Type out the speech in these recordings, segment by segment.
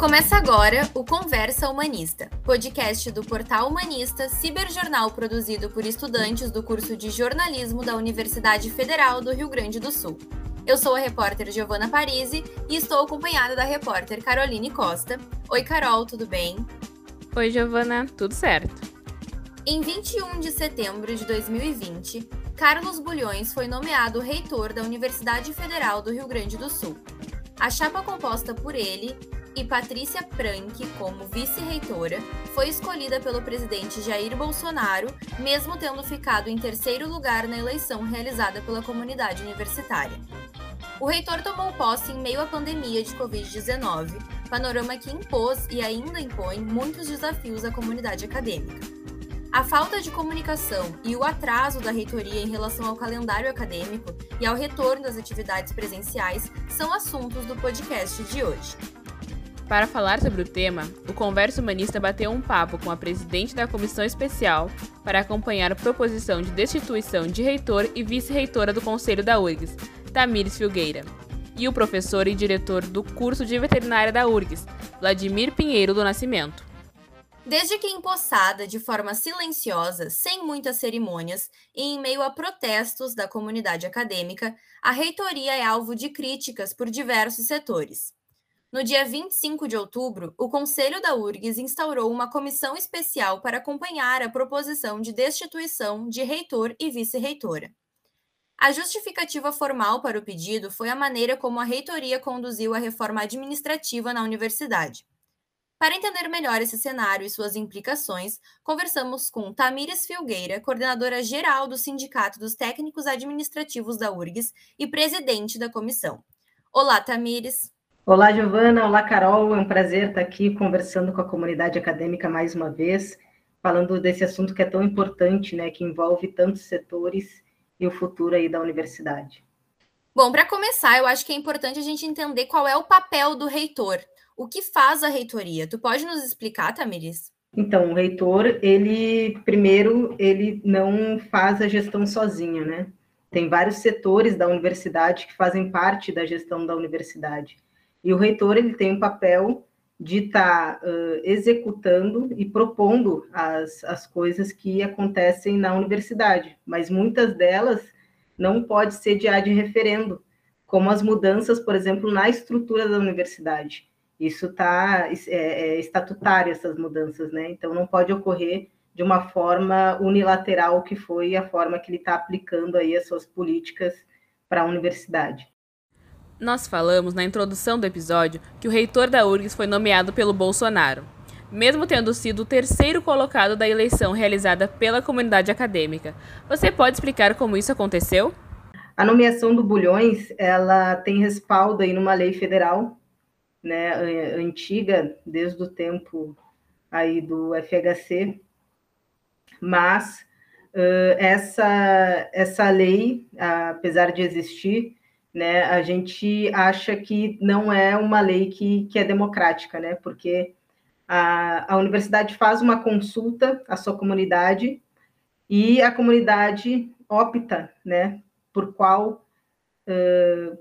Começa agora o Conversa Humanista, podcast do portal Humanista, ciberjornal produzido por estudantes do curso de jornalismo da Universidade Federal do Rio Grande do Sul. Eu sou a repórter Giovana Parisi e estou acompanhada da repórter Caroline Costa. Oi, Carol, tudo bem? Oi, Giovana, tudo certo. Em 21 de setembro de 2020, Carlos Bulhões foi nomeado reitor da Universidade Federal do Rio Grande do Sul. A chapa composta por ele e Patrícia Prank como vice-reitora foi escolhida pelo presidente Jair Bolsonaro, mesmo tendo ficado em terceiro lugar na eleição realizada pela comunidade universitária. O reitor tomou posse em meio à pandemia de Covid-19, panorama que impôs e ainda impõe muitos desafios à comunidade acadêmica. A falta de comunicação e o atraso da reitoria em relação ao calendário acadêmico e ao retorno das atividades presenciais são assuntos do podcast de hoje. Para falar sobre o tema, o Converso Humanista bateu um papo com a presidente da comissão especial para acompanhar a proposição de destituição de reitor e vice-reitora do Conselho da URGS, Tamires Filgueira, e o professor e diretor do curso de veterinária da URGS, Vladimir Pinheiro do Nascimento. Desde que empossada de forma silenciosa, sem muitas cerimônias e em meio a protestos da comunidade acadêmica, a reitoria é alvo de críticas por diversos setores. No dia 25 de outubro, o Conselho da URGS instaurou uma comissão especial para acompanhar a proposição de destituição de reitor e vice-reitora. A justificativa formal para o pedido foi a maneira como a reitoria conduziu a reforma administrativa na universidade. Para entender melhor esse cenário e suas implicações, conversamos com Tamires Filgueira, coordenadora geral do Sindicato dos Técnicos Administrativos da URGS e presidente da comissão. Olá, Tamires. Olá, Giovana. Olá, Carol. É um prazer estar aqui conversando com a comunidade acadêmica mais uma vez, falando desse assunto que é tão importante, né, que envolve tantos setores e o futuro aí da universidade. Bom, para começar, eu acho que é importante a gente entender qual é o papel do reitor. O que faz a reitoria? Tu pode nos explicar, Tamiris? Então, o reitor, ele primeiro, ele não faz a gestão sozinho, né? Tem vários setores da universidade que fazem parte da gestão da universidade. E o reitor ele tem um papel de estar tá, uh, executando e propondo as, as coisas que acontecem na universidade, mas muitas delas não pode ser de ad referendo, como as mudanças, por exemplo, na estrutura da universidade. Isso está é, é estatutário, essas mudanças, né? Então não pode ocorrer de uma forma unilateral, que foi a forma que ele está aplicando aí as suas políticas para a universidade. Nós falamos na introdução do episódio que o reitor da URGS foi nomeado pelo Bolsonaro, mesmo tendo sido o terceiro colocado da eleição realizada pela comunidade acadêmica. Você pode explicar como isso aconteceu? A nomeação do Bulhões, ela tem respaldo aí numa lei federal, né, antiga, desde o tempo aí do FHC, mas uh, essa, essa lei, apesar de existir, né, a gente acha que não é uma lei que, que é democrática, né, porque a, a universidade faz uma consulta à sua comunidade e a comunidade opta, né, por qual, uh,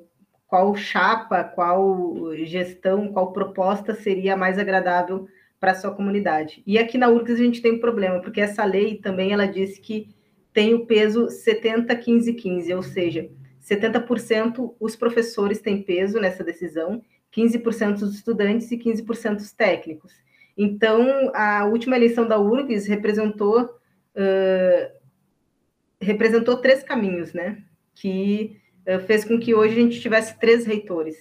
qual chapa, qual gestão, qual proposta seria mais agradável para a sua comunidade. E aqui na URGS a gente tem um problema, porque essa lei também ela diz que tem o peso 70, 15, 15, ou seja, 70% os professores têm peso nessa decisão, 15% os estudantes e 15% os técnicos. Então, a última eleição da URGS representou, uh, representou três caminhos, né? Que uh, fez com que hoje a gente tivesse três reitores.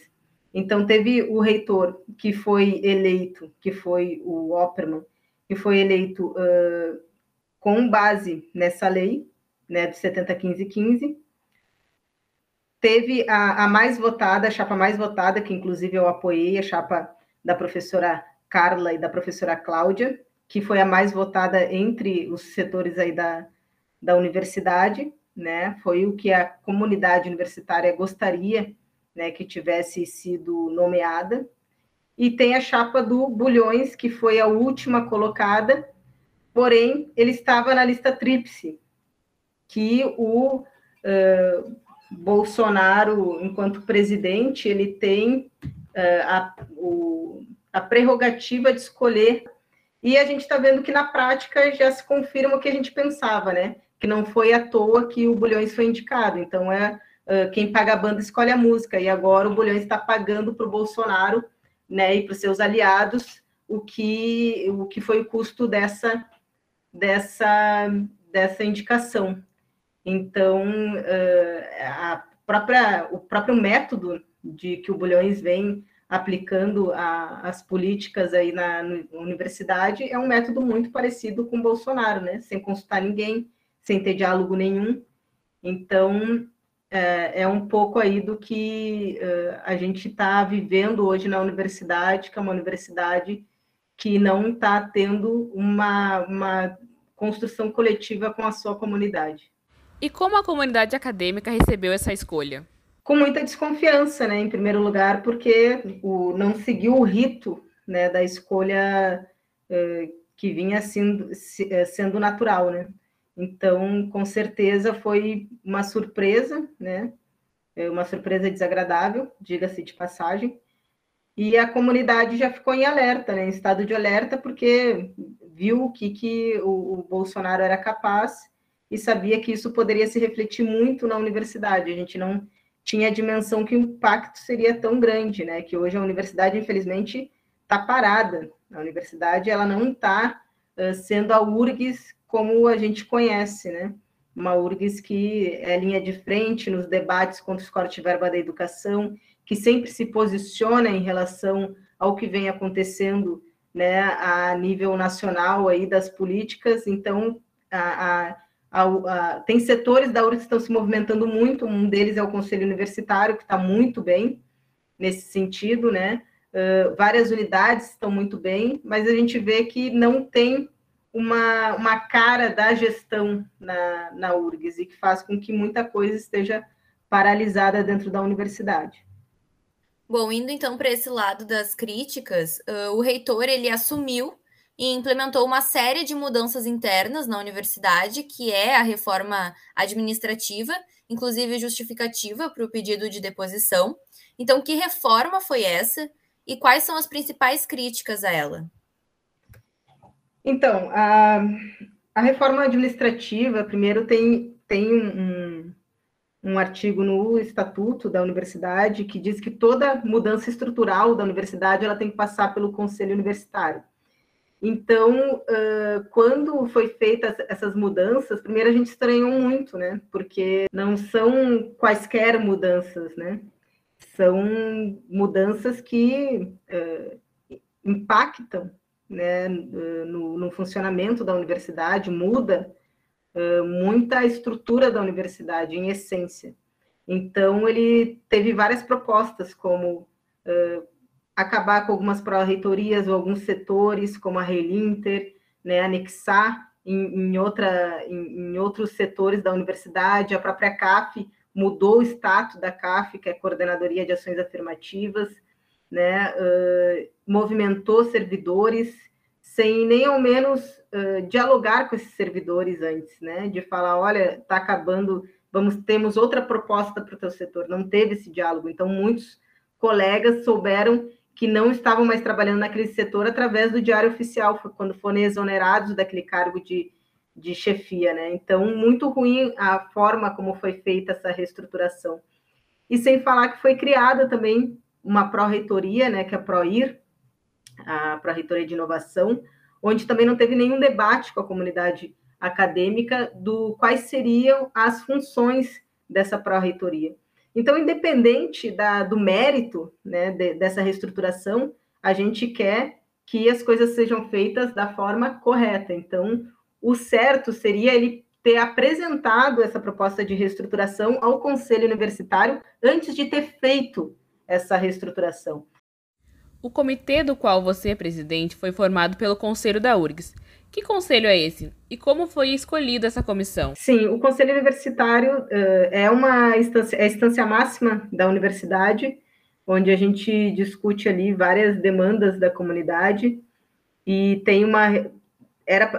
Então, teve o reitor que foi eleito, que foi o Opperman, que foi eleito uh, com base nessa lei, né, de 70, 15, 15, teve a, a, mais votada, a chapa mais votada, que inclusive eu apoiei, a chapa da professora Carla e da professora Cláudia, que foi a mais votada entre os setores aí da, da universidade, né? Foi o que a comunidade universitária gostaria, né, que tivesse sido nomeada. E tem a chapa do Bulhões, que foi a última colocada, porém ele estava na lista tríplice, que o uh, Bolsonaro, enquanto presidente, ele tem uh, a, o, a prerrogativa de escolher. E a gente está vendo que na prática já se confirma o que a gente pensava, né? Que não foi à toa que o Bulhões foi indicado. Então é uh, quem paga a banda escolhe a música. E agora o Bulhões está pagando para o Bolsonaro, né? E para os seus aliados o que o que foi o custo dessa dessa dessa indicação. Então própria o próprio método de que o Bulhões vem aplicando a, as políticas aí na, na, universidade é um método muito parecido com o Bolsonaro, né? Sem consultar ninguém, sem ter diálogo nenhum. Então, é, é um pouco aí do que uh, a gente está vivendo hoje na universidade, que é uma universidade que não está tendo uma, uma construção coletiva com a sua comunidade. E como a comunidade acadêmica recebeu essa escolha? com muita desconfiança, né, em primeiro lugar, porque o, não seguiu o rito né, da escolha eh, que vinha sendo, eh, sendo natural, né? Então, com certeza foi uma surpresa, né? É uma surpresa desagradável, diga-se de passagem. E a comunidade já ficou em alerta, né? em estado de alerta, porque viu o que, que o, o Bolsonaro era capaz e sabia que isso poderia se refletir muito na universidade. A gente não tinha a dimensão que o impacto seria tão grande, né? Que hoje a universidade, infelizmente, está parada. A universidade ela não está uh, sendo a URGS como a gente conhece, né? Uma URGS que é linha de frente nos debates contra os cortes de verba da educação, que sempre se posiciona em relação ao que vem acontecendo né, a nível nacional aí das políticas. Então, a, a a, a, tem setores da URGS que estão se movimentando muito, um deles é o Conselho Universitário, que está muito bem nesse sentido, né? Uh, várias unidades estão muito bem, mas a gente vê que não tem uma, uma cara da gestão na, na URGS e que faz com que muita coisa esteja paralisada dentro da universidade. Bom, indo então para esse lado das críticas, uh, o reitor ele assumiu e implementou uma série de mudanças internas na universidade, que é a reforma administrativa, inclusive justificativa para o pedido de deposição. Então, que reforma foi essa e quais são as principais críticas a ela? Então, a, a reforma administrativa, primeiro, tem, tem um, um artigo no estatuto da universidade que diz que toda mudança estrutural da universidade ela tem que passar pelo conselho universitário. Então, quando foi feitas essas mudanças, primeiro a gente estranhou muito, né? Porque não são quaisquer mudanças, né? São mudanças que impactam né, no, no, funcionamento da universidade, muda muita estrutura da universidade, em essência. Então, ele teve várias propostas, como acabar com algumas pró-reitorias ou alguns setores, como a Relinter, né, anexar em, em, outra, em, em, outros setores da universidade, a própria CAF mudou o status da CAF, que é Coordenadoria de Ações Afirmativas, né, uh, movimentou servidores, sem nem ao menos uh, dialogar com esses servidores antes, né, de falar, olha, está acabando, vamos temos outra proposta para o teu setor, não teve esse diálogo, então muitos colegas souberam que não estavam mais trabalhando naquele setor através do diário oficial, quando foram exonerados daquele cargo de, de chefia, né? Então, muito ruim a forma como foi feita essa reestruturação. E sem falar que foi criada também uma pró-reitoria, né, que é a PROIR, a Pró-Reitoria de Inovação, onde também não teve nenhum debate com a comunidade acadêmica do quais seriam as funções dessa pró-reitoria. Então, independente da, do mérito né, de, dessa reestruturação, a gente quer que as coisas sejam feitas da forma correta. Então, o certo seria ele ter apresentado essa proposta de reestruturação ao Conselho Universitário antes de ter feito essa reestruturação. O comitê do qual você é presidente foi formado pelo Conselho da URGS que conselho é esse? E como foi escolhida essa comissão? Sim, o Conselho Universitário uh, é uma instância, é a instância máxima da universidade, onde a gente discute ali várias demandas da comunidade e tem uma era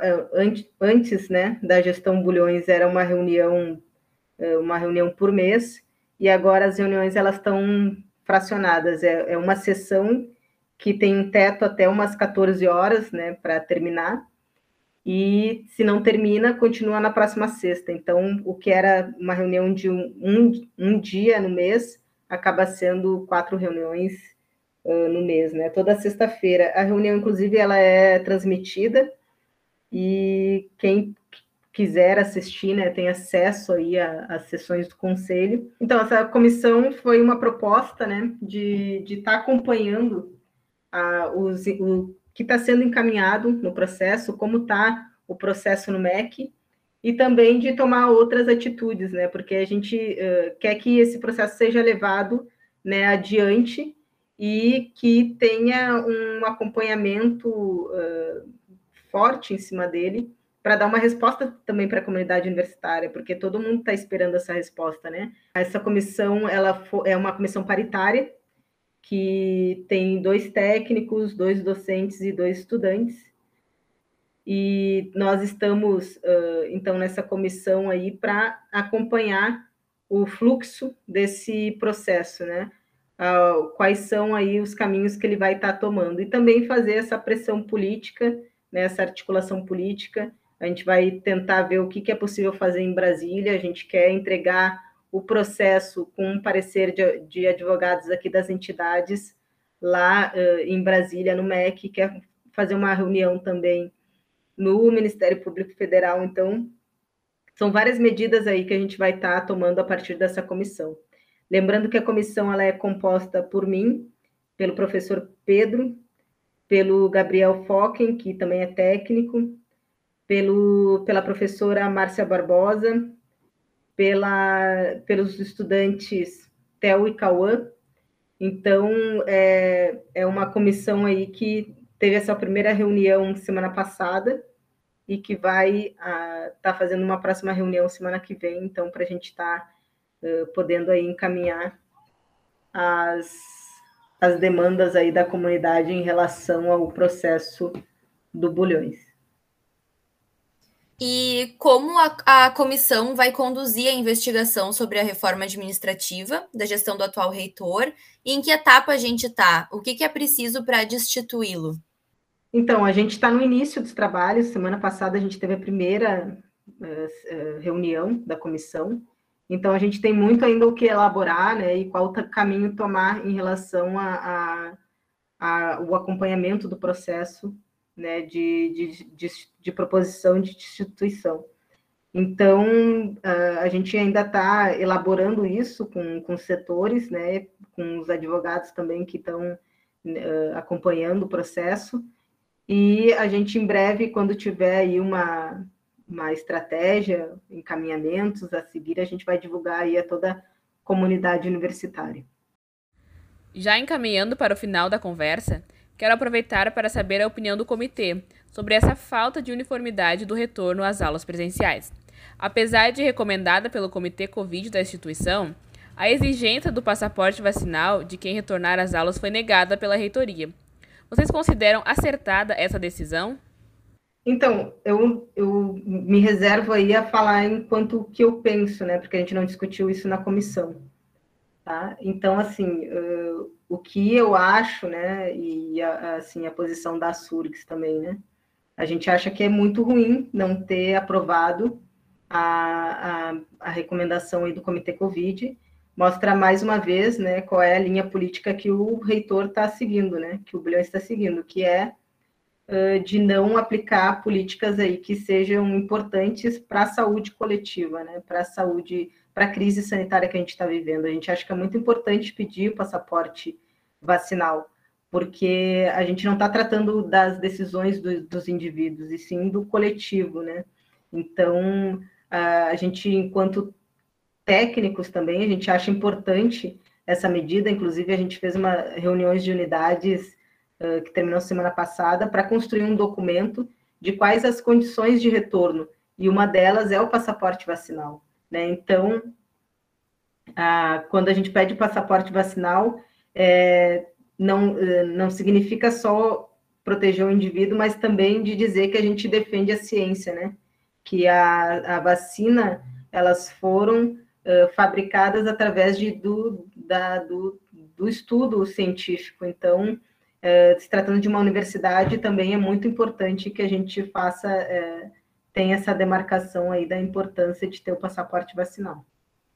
antes, né, da gestão Bulhões era uma reunião uma reunião por mês e agora as reuniões elas estão fracionadas é, é uma sessão que tem um teto até umas 14 horas, né, para terminar. E se não termina, continua na próxima sexta. Então, o que era uma reunião de um, um, um dia no mês acaba sendo quatro reuniões uh, no mês, né? Toda sexta-feira. A reunião, inclusive, ela é transmitida e quem quiser assistir, né, tem acesso aí às sessões do conselho. Então, essa comissão foi uma proposta, né, de estar tá acompanhando a, os, o que está sendo encaminhado no processo, como está o processo no MEC, e também de tomar outras atitudes, né, porque a gente uh, quer que esse processo seja levado, né, adiante e que tenha um acompanhamento uh, forte em cima dele, para dar uma resposta também para a comunidade universitária, porque todo mundo está esperando essa resposta, né? Essa comissão ela é uma comissão paritária que tem dois técnicos, dois docentes e dois estudantes. E nós estamos uh, então nessa comissão aí para acompanhar o fluxo desse processo, né? Uh, quais são aí os caminhos que ele vai estar tá tomando e também fazer essa pressão política, né, essa articulação política a gente vai tentar ver o que, que é possível fazer em Brasília. A gente quer entregar o processo com um parecer de, de advogados aqui das entidades lá uh, em Brasília, no MEC, quer fazer uma reunião também no Ministério Público Federal. Então, são várias medidas aí que a gente vai estar tá tomando a partir dessa comissão. Lembrando que a comissão ela é composta por mim, pelo professor Pedro, pelo Gabriel Focken, que também é técnico, pelo, pela professora Márcia Barbosa, pela, pelos estudantes Theo e Cauã. Então, é, é uma comissão aí que teve essa primeira reunião semana passada e que vai estar tá fazendo uma próxima reunião semana que vem, então, para a gente estar tá, uh, podendo aí encaminhar as, as demandas aí da comunidade em relação ao processo do Bulhões e como a, a, comissão vai conduzir a investigação sobre a reforma administrativa da gestão do atual reitor e em que etapa a gente está? O que, que é preciso para destituí-lo? Então, a gente está no início dos trabalhos. Semana passada a gente teve a primeira uh, reunião da comissão. Então, a gente tem muito ainda o que elaborar né, e qual caminho tomar em relação ao acompanhamento do processo né, de, de, de, de proposição de instituição. Então, a gente ainda está elaborando isso com, com setores, né, com os advogados também que estão uh, acompanhando o processo, e a gente, em breve, quando tiver aí uma, uma estratégia, encaminhamentos a seguir, a gente vai divulgar aí a toda a comunidade universitária. Já encaminhando para o final da conversa, Quero aproveitar para saber a opinião do comitê sobre essa falta de uniformidade do retorno às aulas presenciais. Apesar de recomendada pelo Comitê Covid da instituição, a exigência do passaporte vacinal de quem retornar às aulas foi negada pela reitoria. Vocês consideram acertada essa decisão? Então, eu, eu me reservo aí a falar enquanto que eu penso, né? Porque a gente não discutiu isso na comissão. Tá? Então, assim, uh, o que eu acho, né, e a, assim, a posição da Surix também, né, a gente acha que é muito ruim não ter aprovado a, a, a recomendação aí do Comitê Covid, mostra mais uma vez, né, qual é a linha política que o reitor está seguindo, né, que o Bulhão está seguindo, que é uh, de não aplicar políticas aí que sejam importantes para a saúde coletiva, né, para a saúde para a crise sanitária que a gente está vivendo. A gente acha que é muito importante pedir o passaporte vacinal, porque a gente não está tratando das decisões do, dos indivíduos, e sim do coletivo, né? Então, a gente, enquanto técnicos também, a gente acha importante essa medida, inclusive a gente fez uma reuniões de unidades uh, que terminou semana passada para construir um documento de quais as condições de retorno, e uma delas é o passaporte vacinal. Né? Então, a, quando a gente pede passaporte vacinal, é, não, é, não significa só proteger o indivíduo, mas também de dizer que a gente defende a ciência, né? Que a, a vacina, elas foram uh, fabricadas através de, do, da, do, do estudo científico. Então, é, se tratando de uma universidade, também é muito importante que a gente faça, é, tenha essa demarcação aí da importância de ter o passaporte vacinal.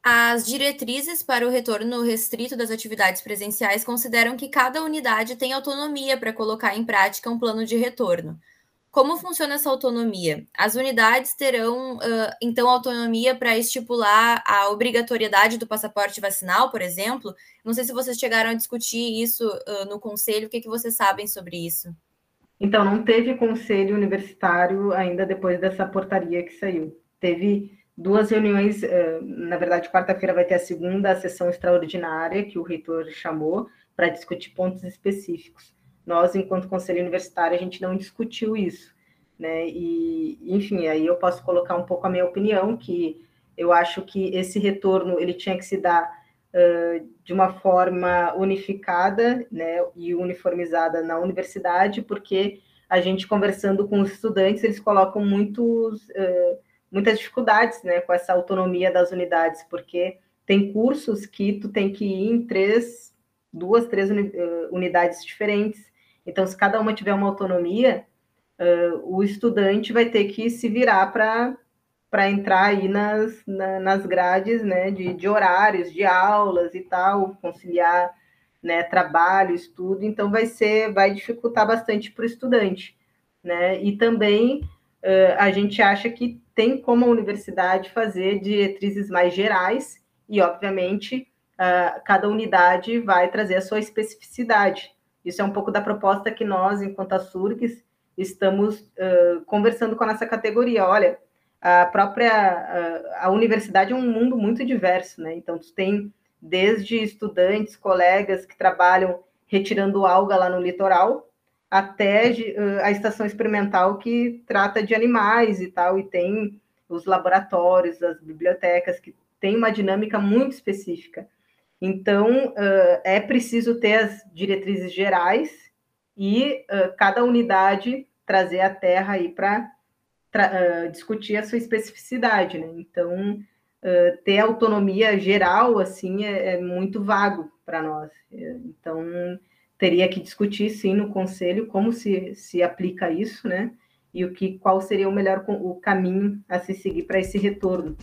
As diretrizes para o retorno restrito das atividades presenciais consideram que cada unidade tem autonomia para colocar em prática um plano de retorno. Como funciona essa autonomia? As unidades terão, uh, então, autonomia para estipular a obrigatoriedade do passaporte vacinal, por exemplo? Não sei se vocês chegaram a discutir isso uh, no conselho, o que, que vocês sabem sobre isso? Então, não teve conselho universitário ainda depois dessa portaria que saiu. Teve duas reuniões, uh, na verdade, quarta-feira vai ter a segunda sessão extraordinária que o reitor chamou para discutir pontos específicos. Nós, enquanto conselho universitário, a gente não discutiu isso, né? E, enfim, aí eu posso colocar um pouco a minha opinião, que eu acho que esse retorno ele tinha que se dar de uma forma unificada, né, e uniformizada na universidade, porque a gente conversando com os estudantes, eles colocam muitos, uh, muitas dificuldades, né, com essa autonomia das unidades, porque tem cursos que tu tem que ir em três, duas, três unidades diferentes, então, se cada uma tiver uma autonomia, uh, o estudante vai ter que se virar para entrar aí nas, na, nas grades né, de, de horários, de aulas e tal, conciliar né, trabalho, estudo, então vai ser, vai dificultar bastante para o estudante. Né? E também uh, a gente acha que tem como a universidade fazer diretrizes mais gerais, e obviamente uh, cada unidade vai trazer a sua especificidade. Isso é um pouco da proposta que nós, enquanto Surques, estamos uh, conversando com a nossa categoria. Olha, a própria a, a, universidade é um mundo muito diverso, né? Então, tu tem desde estudantes, colegas que trabalham retirando alga lá no litoral, até a estação experimental que trata de animais e tal, e tem os laboratórios, as bibliotecas, que tem uma dinâmica muito específica. Então, é preciso ter as diretrizes gerais e cada unidade trazer a terra aí para uh, discutir a sua especificidade, né? Então, ter autonomia geral, assim, é, é muito vago para nós. Então, teria que discutir, sim, no conselho como se, se aplica isso, né? E o que, qual seria o melhor o caminho a se seguir para esse retorno.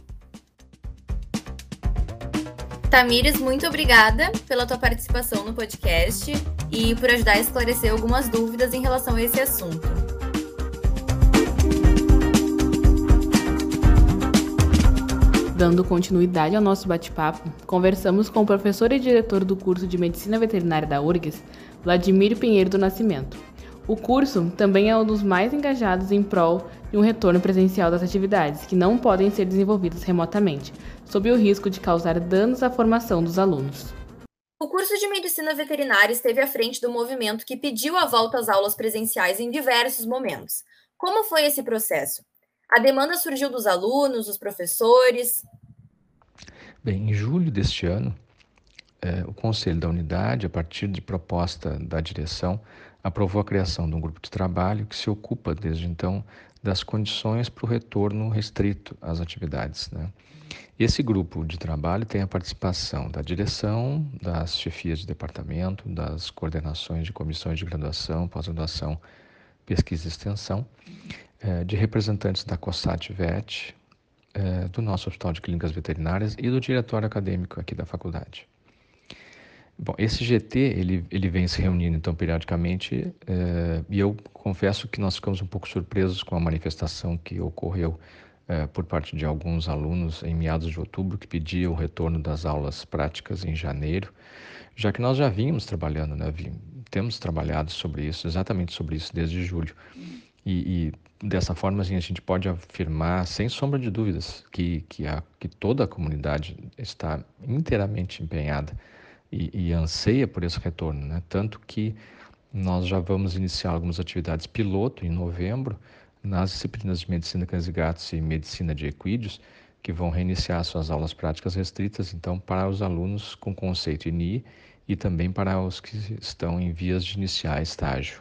Tamires, muito obrigada pela tua participação no podcast e por ajudar a esclarecer algumas dúvidas em relação a esse assunto. Dando continuidade ao nosso bate-papo, conversamos com o professor e diretor do curso de Medicina Veterinária da URGS, Vladimir Pinheiro do Nascimento. O curso também é um dos mais engajados em prol de um retorno presencial das atividades, que não podem ser desenvolvidas remotamente, sob o risco de causar danos à formação dos alunos. O curso de medicina veterinária esteve à frente do movimento que pediu a volta às aulas presenciais em diversos momentos. Como foi esse processo? A demanda surgiu dos alunos, dos professores? Bem, em julho deste ano, eh, o Conselho da Unidade, a partir de proposta da direção, aprovou a criação de um grupo de trabalho que se ocupa, desde então, das condições para o retorno restrito às atividades. Né? Esse grupo de trabalho tem a participação da direção, das chefias de departamento, das coordenações de comissões de graduação, pós-graduação, pesquisa e extensão, eh, de representantes da COSAT-VET, eh, do nosso Hospital de Clínicas Veterinárias e do diretório acadêmico aqui da faculdade. Bom, esse GT ele, ele vem se reunindo então periodicamente eh, e eu confesso que nós ficamos um pouco surpresos com a manifestação que ocorreu é, por parte de alguns alunos em meados de outubro que pediam o retorno das aulas práticas em janeiro, já que nós já vínhamos trabalhando, né? Temos trabalhado sobre isso, exatamente sobre isso desde julho. E, e dessa forma assim, a gente pode afirmar, sem sombra de dúvidas, que, que, a, que toda a comunidade está inteiramente empenhada e, e anseia por esse retorno. Né? Tanto que nós já vamos iniciar algumas atividades piloto em novembro, nas disciplinas de medicina cães e gatos e medicina de equídeos, que vão reiniciar suas aulas práticas restritas, então, para os alunos com conceito INI e também para os que estão em vias de iniciar estágio.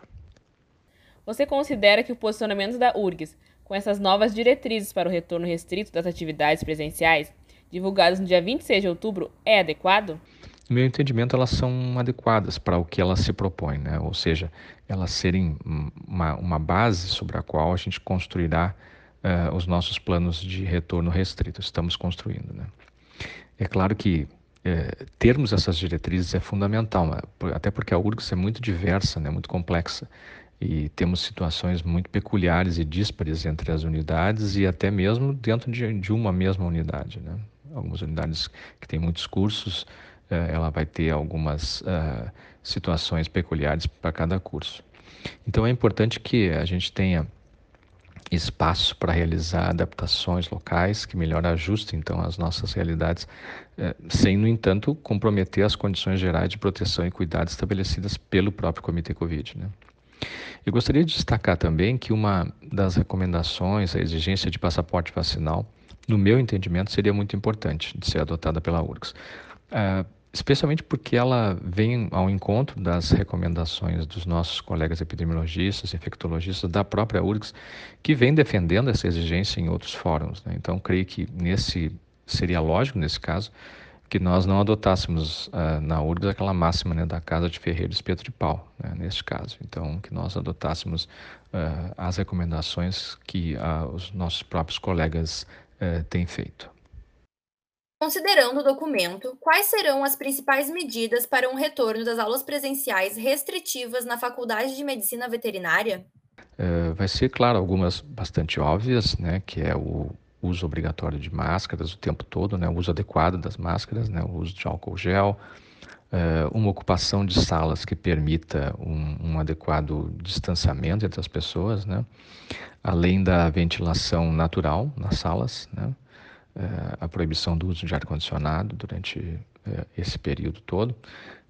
Você considera que o posicionamento da URGS, com essas novas diretrizes para o retorno restrito das atividades presenciais, divulgadas no dia 26 de outubro, é adequado? no meu entendimento, elas são adequadas para o que elas se propõem, né? ou seja, elas serem uma, uma base sobre a qual a gente construirá uh, os nossos planos de retorno restrito. Estamos construindo. Né? É claro que é, termos essas diretrizes é fundamental, até porque a URGS é muito diversa, né, muito complexa, e temos situações muito peculiares e díspares entre as unidades e até mesmo dentro de, de uma mesma unidade. Né? Algumas unidades que têm muitos cursos, é, ela vai ter algumas uh, situações peculiares para cada curso. Então é importante que a gente tenha espaço para realizar adaptações locais que melhor ajustem então as nossas realidades, eh, sem no entanto comprometer as condições gerais de proteção e cuidado estabelecidas pelo próprio Comitê Covid. Né? Eu gostaria de destacar também que uma das recomendações, a exigência de passaporte vacinal, no meu entendimento, seria muito importante de ser adotada pela URGS. Uh, especialmente porque ela vem ao encontro das recomendações dos nossos colegas epidemiologistas, infectologistas da própria URGS, que vem defendendo essa exigência em outros fóruns. Né? Então, creio que nesse seria lógico nesse caso que nós não adotássemos uh, na URGS aquela máxima né, da casa de ferreiro espeto de pau, né, neste caso. Então, que nós adotássemos uh, as recomendações que uh, os nossos próprios colegas têm feito. Considerando o documento, quais serão as principais medidas para um retorno das aulas presenciais restritivas na Faculdade de Medicina Veterinária? Uh, vai ser, claro, algumas bastante óbvias, né, que é o uso obrigatório de máscaras o tempo todo, né, o uso adequado das máscaras, né, o uso de álcool gel, uh, uma ocupação de salas que permita um, um adequado distanciamento entre as pessoas, né, além da ventilação natural nas salas, né, a proibição do uso de ar-condicionado durante eh, esse período todo.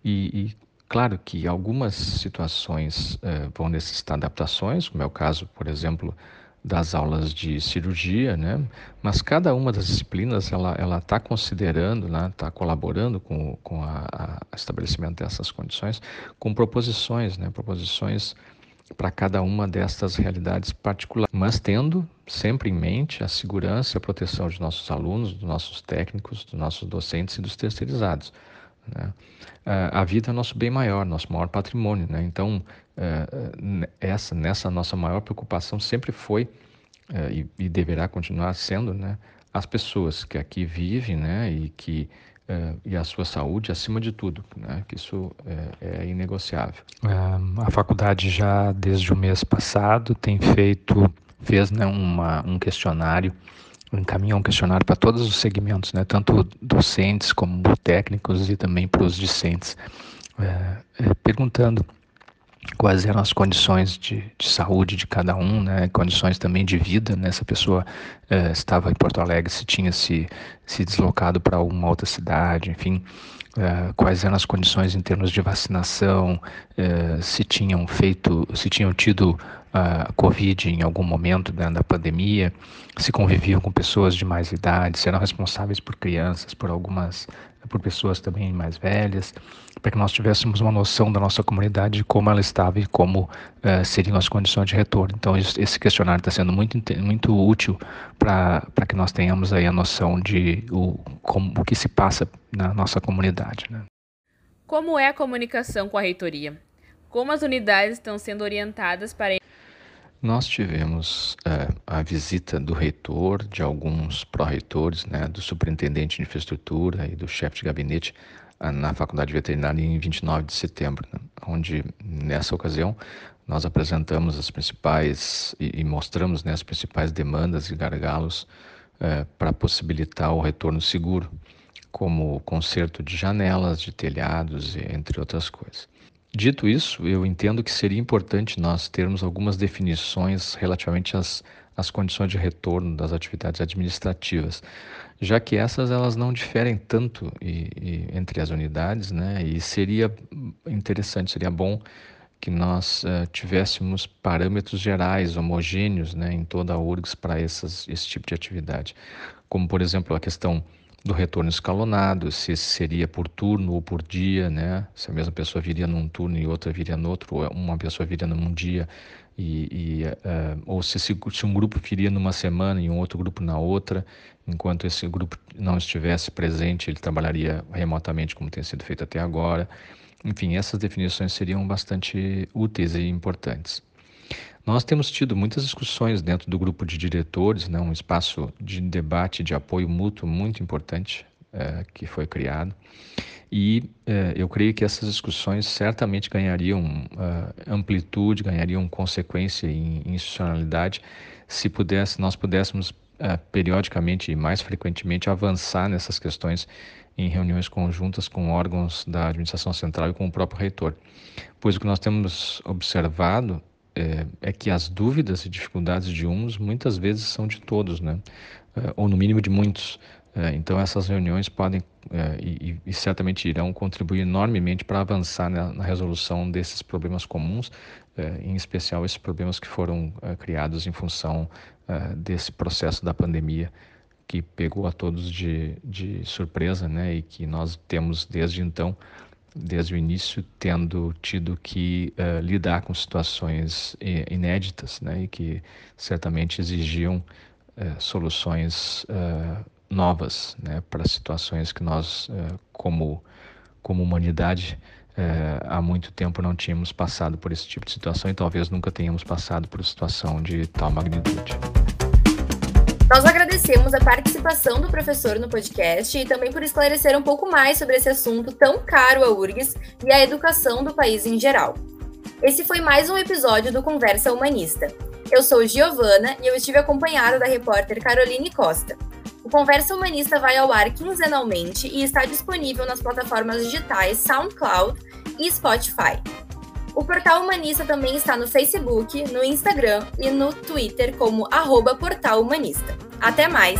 E, e, claro que algumas situações eh, vão necessitar adaptações, como é o caso, por exemplo, das aulas de cirurgia, né? Mas cada uma das disciplinas ela ela está considerando, né? Está colaborando com com a estabelecimento dessas condições, com proposições, né? Proposições para cada uma destas realidades particulares, mas tendo sempre em mente a segurança e a proteção dos nossos alunos, dos nossos técnicos, dos nossos docentes e dos terceirizados. Né? A vida é nosso bem maior, nosso maior patrimônio. Né? Então, é, essa, nessa nossa maior preocupação sempre foi e deverá continuar sendo né, as pessoas que aqui vivem né, e que é, e a sua saúde acima de tudo, né? que isso é, é inegociável. É, a faculdade já desde o mês passado tem feito, fez né, uma, um questionário, encaminhou um questionário para todos os segmentos, né? tanto docentes como técnicos e também para os discentes, é, perguntando quais eram as condições de, de, saúde de cada um, né? condições também de vida, né? Essa pessoa eh, estava em Porto Alegre, se tinha se, se deslocado para alguma outra cidade, enfim, eh, quais eram as condições em termos de vacinação, eh, se tinham feito, se tinham tido a Covid em algum momento né, da pandemia, se conviviam com pessoas de mais idade, se eram responsáveis por crianças, por algumas, por pessoas também mais velhas, para que nós tivéssemos uma noção da nossa comunidade de como ela estava e como uh, seriam as condições de retorno. Então, esse questionário está sendo muito, muito útil para que nós tenhamos aí a noção de o, como, o que se passa na nossa comunidade. Né? Como é a comunicação com a reitoria? Como as unidades estão sendo orientadas para nós tivemos é, a visita do reitor, de alguns pró-reitores, né, do superintendente de infraestrutura e do chefe de gabinete uh, na Faculdade Veterinária em 29 de setembro, né, onde nessa ocasião nós apresentamos as principais e, e mostramos né, as principais demandas e gargalos uh, para possibilitar o retorno seguro, como conserto de janelas, de telhados, entre outras coisas. Dito isso, eu entendo que seria importante nós termos algumas definições relativamente às, às condições de retorno das atividades administrativas, já que essas elas não diferem tanto e, e, entre as unidades, né? E seria interessante, seria bom que nós uh, tivéssemos parâmetros gerais, homogêneos, né, em toda a URGS para esse tipo de atividade, como por exemplo a questão do retorno escalonado, se seria por turno ou por dia, né? Se a mesma pessoa viria num turno e outra viria no outro, ou uma pessoa viria num dia e, e uh, ou se, se, um grupo viria numa semana e um outro grupo na outra, enquanto esse grupo não estivesse presente, ele trabalharia remotamente como tem sido feito até agora. Enfim, essas definições seriam bastante úteis e importantes. Nós temos tido muitas discussões dentro do grupo de diretores, né, um espaço de debate, de apoio mútuo muito importante é, que foi criado. E é, eu creio que essas discussões certamente ganhariam uh, amplitude, ganhariam consequência em institucionalidade se pudesse, nós pudéssemos uh, periodicamente e mais frequentemente avançar nessas questões em reuniões conjuntas com órgãos da administração central e com o próprio reitor. Pois o que nós temos observado é, é, que as dúvidas e dificuldades de uns muitas vezes são de todos, né? Ou no mínimo de muitos. É, então essas reuniões podem é, e, e, certamente irão contribuir enormemente para avançar na, na, resolução desses problemas comuns, é, em especial esses problemas que foram é, criados em função desse processo da pandemia que pegou a todos de, de surpresa, né? E que nós temos desde então desde o início tendo tido que uh, lidar com situações inéditas né, e que certamente exigiam soluções novas né, para situações que nós, como, como humanidade, há muito tempo não tínhamos passado por esse tipo de situação e talvez nunca tenhamos passado por situação de tal magnitude. Nós agradecemos a participação do professor no podcast e também por esclarecer um pouco mais sobre esse assunto tão caro à URGS e à educação do país em geral. Esse foi mais um episódio do Conversa Humanista. Eu sou Giovana e eu estive acompanhada da repórter Caroline Costa. O Conversa Humanista vai ao ar quinzenalmente e está disponível nas plataformas digitais SoundCloud e Spotify. O Portal Humanista também está no Facebook, no Instagram e no Twitter como arroba Portal Humanista. Até mais!